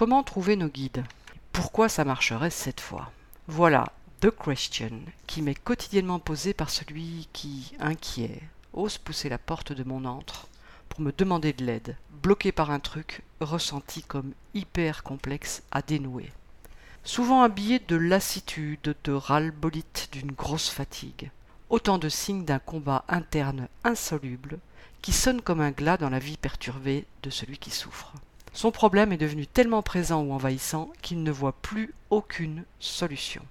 Comment trouver nos guides? Pourquoi ça marcherait cette fois? Voilà The Question qui m'est quotidiennement posée par celui qui, inquiet, ose pousser la porte de mon antre pour me demander de l'aide, bloqué par un truc ressenti comme hyper complexe à dénouer. Souvent habillé de lassitude, de ras-le-bolite, d'une grosse fatigue. Autant de signes d'un combat interne insoluble qui sonne comme un glas dans la vie perturbée de celui qui souffre. Son problème est devenu tellement présent ou envahissant qu'il ne voit plus aucune solution.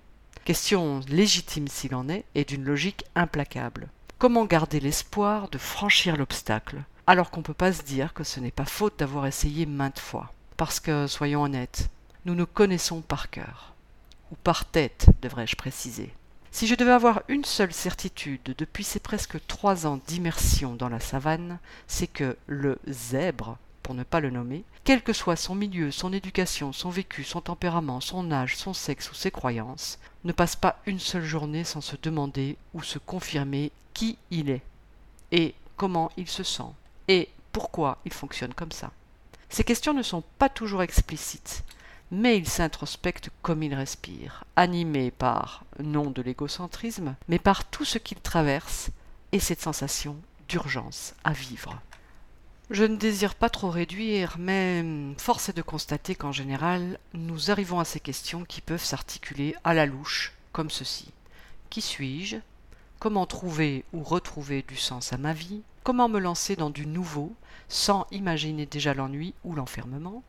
Question légitime s'il en est et d'une logique implacable. Comment garder l'espoir de franchir l'obstacle alors qu'on ne peut pas se dire que ce n'est pas faute d'avoir essayé maintes fois? Parce que, soyons honnêtes, nous nous connaissons par cœur. Ou par tête, devrais-je préciser. Si je devais avoir une seule certitude depuis ces presque trois ans d'immersion dans la savane, c'est que le zèbre, pour ne pas le nommer, quel que soit son milieu, son éducation, son vécu, son tempérament, son âge, son sexe ou ses croyances, ne passe pas une seule journée sans se demander ou se confirmer qui il est, et comment il se sent, et pourquoi il fonctionne comme ça. Ces questions ne sont pas toujours explicites, mais il s'introspecte comme il respire, animé par, non de l'égocentrisme, mais par tout ce qu'il traverse et cette sensation d'urgence à vivre. Je ne désire pas trop réduire, mais force est de constater qu'en général, nous arrivons à ces questions qui peuvent s'articuler à la louche, comme ceci. Qui suis-je? Comment trouver ou retrouver du sens à ma vie? Comment me lancer dans du nouveau sans imaginer déjà l'ennui ou l'enfermement?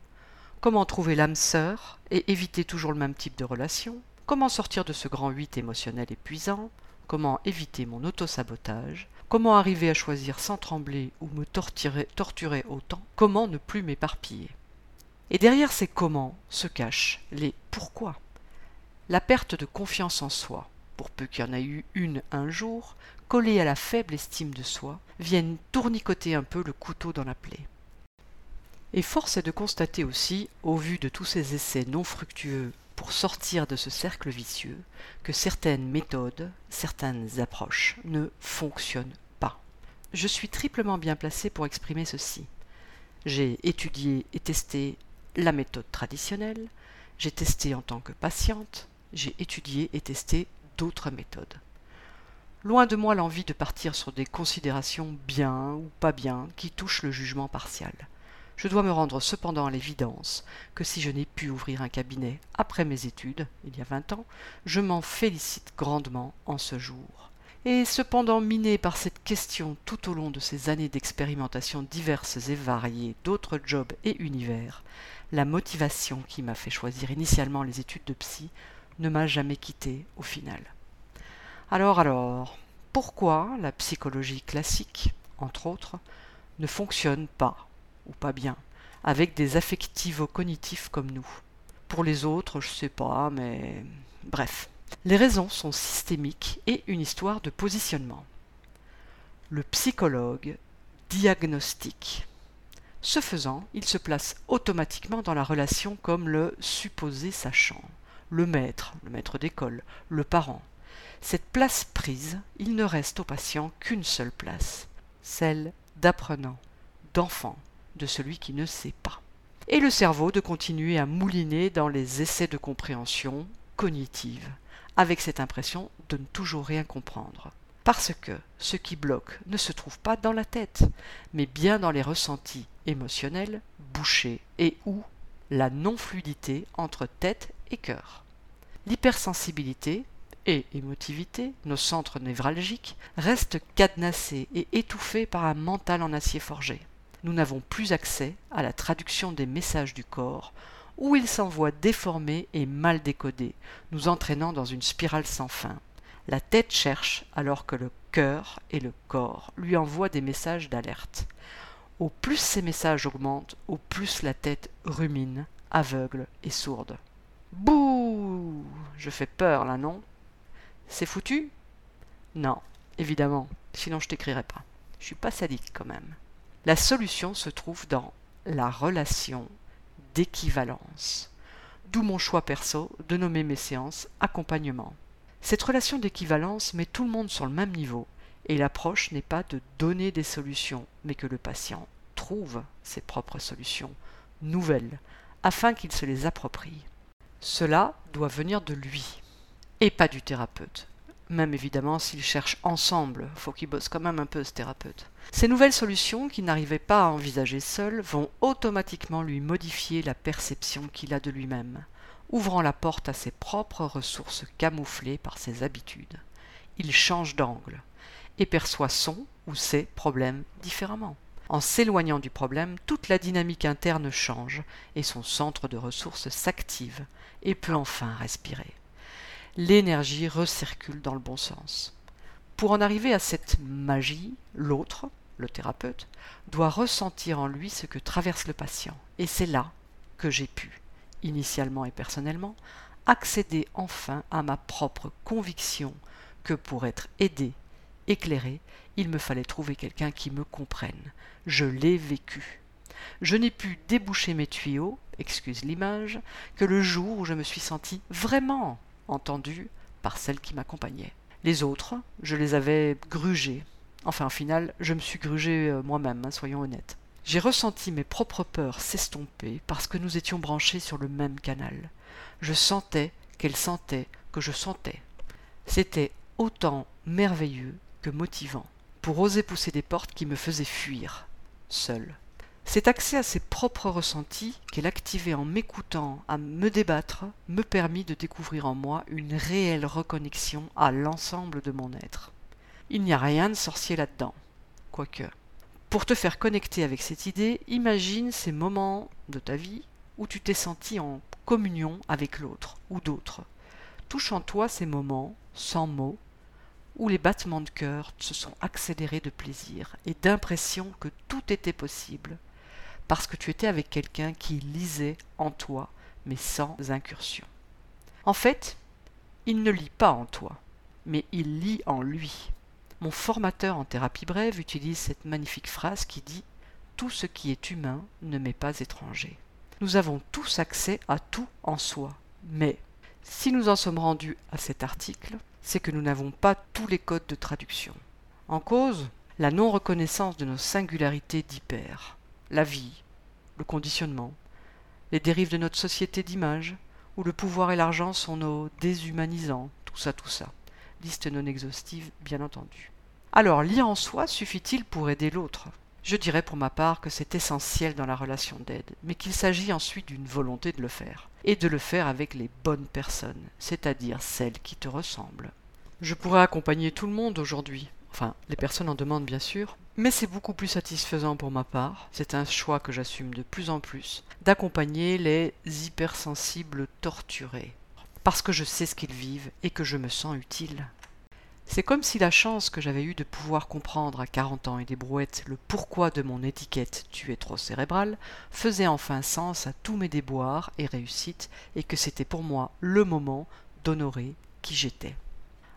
Comment trouver l'âme sœur et éviter toujours le même type de relation? Comment sortir de ce grand huit émotionnel épuisant? Comment éviter mon auto-sabotage? Comment arriver à choisir sans trembler ou me torturer, autant? Comment ne plus m'éparpiller? Et derrière ces comment se cachent les pourquoi. La perte de confiance en soi, pour peu qu'il y en ait eu une un jour, collée à la faible estime de soi, viennent tournicoter un peu le couteau dans la plaie. Et force est de constater aussi, au vu de tous ces essais non fructueux pour sortir de ce cercle vicieux, que certaines méthodes, certaines approches ne fonctionnent. Je suis triplement bien placé pour exprimer ceci. J'ai étudié et testé la méthode traditionnelle, j'ai testé en tant que patiente, j'ai étudié et testé d'autres méthodes. Loin de moi l'envie de partir sur des considérations bien ou pas bien qui touchent le jugement partial. Je dois me rendre cependant à l'évidence que si je n'ai pu ouvrir un cabinet après mes études, il y a vingt ans, je m'en félicite grandement en ce jour. Et cependant miné par cette question tout au long de ces années d'expérimentation diverses et variées d'autres jobs et univers, la motivation qui m'a fait choisir initialement les études de psy ne m'a jamais quitté au final. Alors alors, pourquoi la psychologie classique, entre autres, ne fonctionne pas ou pas bien, avec des affectivo-cognitifs comme nous? Pour les autres, je sais pas, mais bref. Les raisons sont systémiques et une histoire de positionnement. Le psychologue diagnostique. Ce faisant, il se place automatiquement dans la relation comme le supposé sachant, le maître, le maître d'école, le parent. Cette place prise, il ne reste au patient qu'une seule place, celle d'apprenant, d'enfant, de celui qui ne sait pas. Et le cerveau de continuer à mouliner dans les essais de compréhension cognitive, avec cette impression de ne toujours rien comprendre. Parce que ce qui bloque ne se trouve pas dans la tête, mais bien dans les ressentis émotionnels, bouchés, et ou la non-fluidité entre tête et cœur. L'hypersensibilité et émotivité, nos centres névralgiques, restent cadenassés et étouffés par un mental en acier forgé nous n'avons plus accès à la traduction des messages du corps, où ils s'envoient déformés et mal décodés, nous entraînant dans une spirale sans fin. La tête cherche alors que le cœur et le corps lui envoient des messages d'alerte. Au plus ces messages augmentent, au plus la tête rumine, aveugle et sourde. Bouh Je fais peur là, non? C'est foutu? Non, évidemment, sinon je t'écrirais pas. Je suis pas sadique quand même. La solution se trouve dans la relation d'équivalence, d'où mon choix perso de nommer mes séances accompagnement. Cette relation d'équivalence met tout le monde sur le même niveau, et l'approche n'est pas de donner des solutions, mais que le patient trouve ses propres solutions, nouvelles, afin qu'il se les approprie. Cela doit venir de lui, et pas du thérapeute. Même évidemment, s'ils cherchent ensemble, faut qu'ils bossent quand même un peu ce thérapeute. Ces nouvelles solutions qu'il n'arrivait pas à envisager seul vont automatiquement lui modifier la perception qu'il a de lui-même, ouvrant la porte à ses propres ressources camouflées par ses habitudes. Il change d'angle et perçoit son ou ses problèmes différemment. En s'éloignant du problème, toute la dynamique interne change et son centre de ressources s'active et peut enfin respirer. L'énergie recircule dans le bon sens. Pour en arriver à cette magie, l'autre, le thérapeute, doit ressentir en lui ce que traverse le patient. Et c'est là que j'ai pu, initialement et personnellement, accéder enfin à ma propre conviction que pour être aidé, éclairé, il me fallait trouver quelqu'un qui me comprenne. Je l'ai vécu. Je n'ai pu déboucher mes tuyaux, excuse l'image, que le jour où je me suis senti vraiment entendu par celle qui m'accompagnait. Les autres, je les avais grugés. Enfin, au final, je me suis grugé euh, moi-même, hein, soyons honnêtes. J'ai ressenti mes propres peurs s'estomper parce que nous étions branchés sur le même canal. Je sentais qu'elle sentait que je sentais. C'était autant merveilleux que motivant pour oser pousser des portes qui me faisaient fuir, seul. Cet accès à ses propres ressentis qu'elle activait en m'écoutant à me débattre me permit de découvrir en moi une réelle reconnexion à l'ensemble de mon être. Il n'y a rien de sorcier là-dedans, quoique. Pour te faire connecter avec cette idée, imagine ces moments de ta vie où tu t'es senti en communion avec l'autre ou d'autres. Touche en toi ces moments, sans mots, où les battements de cœur se sont accélérés de plaisir et d'impression que tout était possible, parce que tu étais avec quelqu'un qui lisait en toi, mais sans incursion. En fait, il ne lit pas en toi, mais il lit en lui. Mon formateur en thérapie brève utilise cette magnifique phrase qui dit Tout ce qui est humain ne m'est pas étranger. Nous avons tous accès à tout en soi, mais si nous en sommes rendus à cet article, c'est que nous n'avons pas tous les codes de traduction. En cause, la non-reconnaissance de nos singularités d'hyper la vie, le conditionnement, les dérives de notre société d'image, où le pouvoir et l'argent sont nos déshumanisants, tout ça, tout ça. Liste non exhaustive, bien entendu. Alors, lire en soi suffit-il pour aider l'autre? Je dirais pour ma part que c'est essentiel dans la relation d'aide, mais qu'il s'agit ensuite d'une volonté de le faire, et de le faire avec les bonnes personnes, c'est-à-dire celles qui te ressemblent. Je pourrais accompagner tout le monde aujourd'hui, enfin les personnes en demandent bien sûr, mais c'est beaucoup plus satisfaisant pour ma part, c'est un choix que j'assume de plus en plus, d'accompagner les hypersensibles torturés, parce que je sais ce qu'ils vivent et que je me sens utile. C'est comme si la chance que j'avais eue de pouvoir comprendre à 40 ans et des brouettes le pourquoi de mon étiquette tu es trop cérébral faisait enfin sens à tous mes déboires et réussites et que c'était pour moi le moment d'honorer qui j'étais.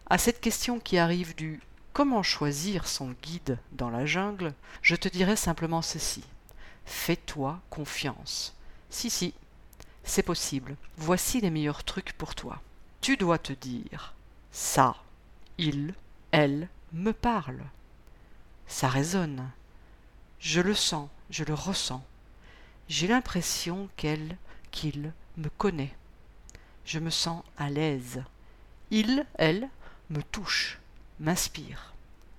À cette question qui arrive du Comment choisir son guide dans la jungle? Je te dirai simplement ceci. Fais-toi confiance. Si, si, c'est possible. Voici les meilleurs trucs pour toi. Tu dois te dire ça, il, elle me parle. Ça résonne. Je le sens, je le ressens. J'ai l'impression qu'elle, qu'il me connaît. Je me sens à l'aise. Il, elle, me touche m'inspire,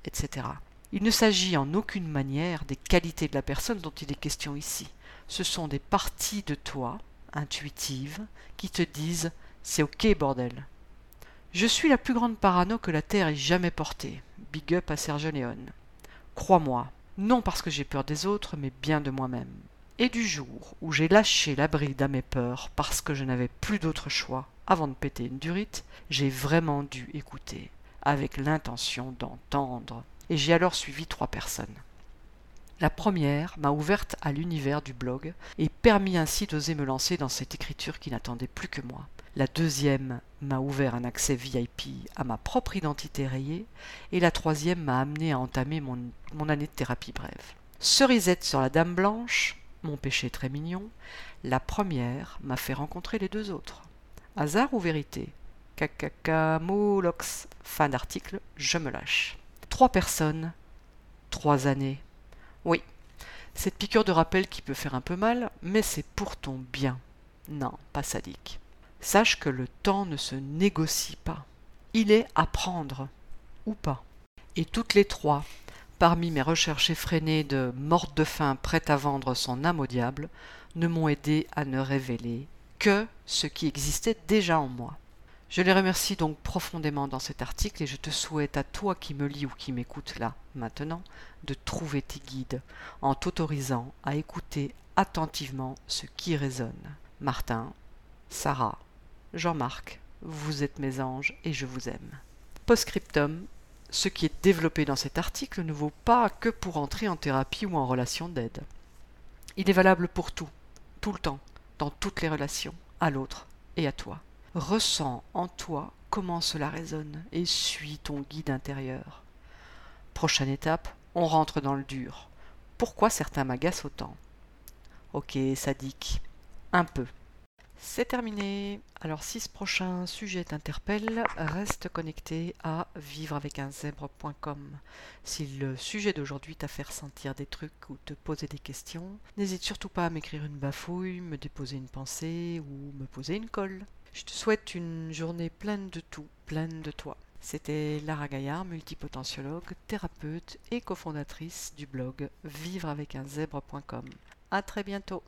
etc. Il ne s'agit en aucune manière des qualités de la personne dont il est question ici. Ce sont des parties de toi, intuitives, qui te disent c'est ok bordel. Je suis la plus grande parano que la Terre ait jamais portée. Big up à Serge Léon. Crois-moi, non parce que j'ai peur des autres, mais bien de moi-même. Et du jour où j'ai lâché la bride à mes peurs parce que je n'avais plus d'autre choix avant de péter une durite, j'ai vraiment dû écouter avec l'intention d'entendre, et j'ai alors suivi trois personnes. La première m'a ouverte à l'univers du blog et permis ainsi d'oser me lancer dans cette écriture qui n'attendait plus que moi. La deuxième m'a ouvert un accès VIP à ma propre identité rayée et la troisième m'a amené à entamer mon, année de thérapie brève. Cerisette sur la dame blanche, mon péché très mignon, la première m'a fait rencontrer les deux autres. Hasard ou vérité? Fin d'article, je me lâche. Trois personnes, trois années. Oui, cette piqûre de rappel qui peut faire un peu mal, mais c'est pour ton bien. Non, pas sadique. Sache que le temps ne se négocie pas. Il est à prendre, ou pas. Et toutes les trois, parmi mes recherches effrénées de morte de faim prête à vendre son âme au diable, ne m'ont aidé à ne révéler que ce qui existait déjà en moi. Je les remercie donc profondément dans cet article et je te souhaite à toi qui me lis ou qui m'écoute là, maintenant, de trouver tes guides en t'autorisant à écouter attentivement ce qui résonne. Martin, Sarah, Jean-Marc, vous êtes mes anges et je vous aime. Postscriptum, ce qui est développé dans cet article ne vaut pas que pour entrer en thérapie ou en relation d'aide. Il est valable pour tout, tout le temps, dans toutes les relations, à l'autre et à toi. Ressens en toi comment cela résonne et suis ton guide intérieur. Prochaine étape, on rentre dans le dur. Pourquoi certains m'agacent autant? Ok, sadique. Un peu. C'est terminé. Alors si ce prochain sujet t'interpelle, reste connecté à vivreavecunzèbre.com. Si le sujet d'aujourd'hui t'a fait ressentir des trucs ou te poser des questions, n'hésite surtout pas à m'écrire une bafouille, me déposer une pensée ou me poser une colle. Je te souhaite une journée pleine de tout, pleine de toi. C'était Lara Gaillard, multipotentiologue, thérapeute et cofondatrice du blog vivreavecunzèbre.com. À très bientôt.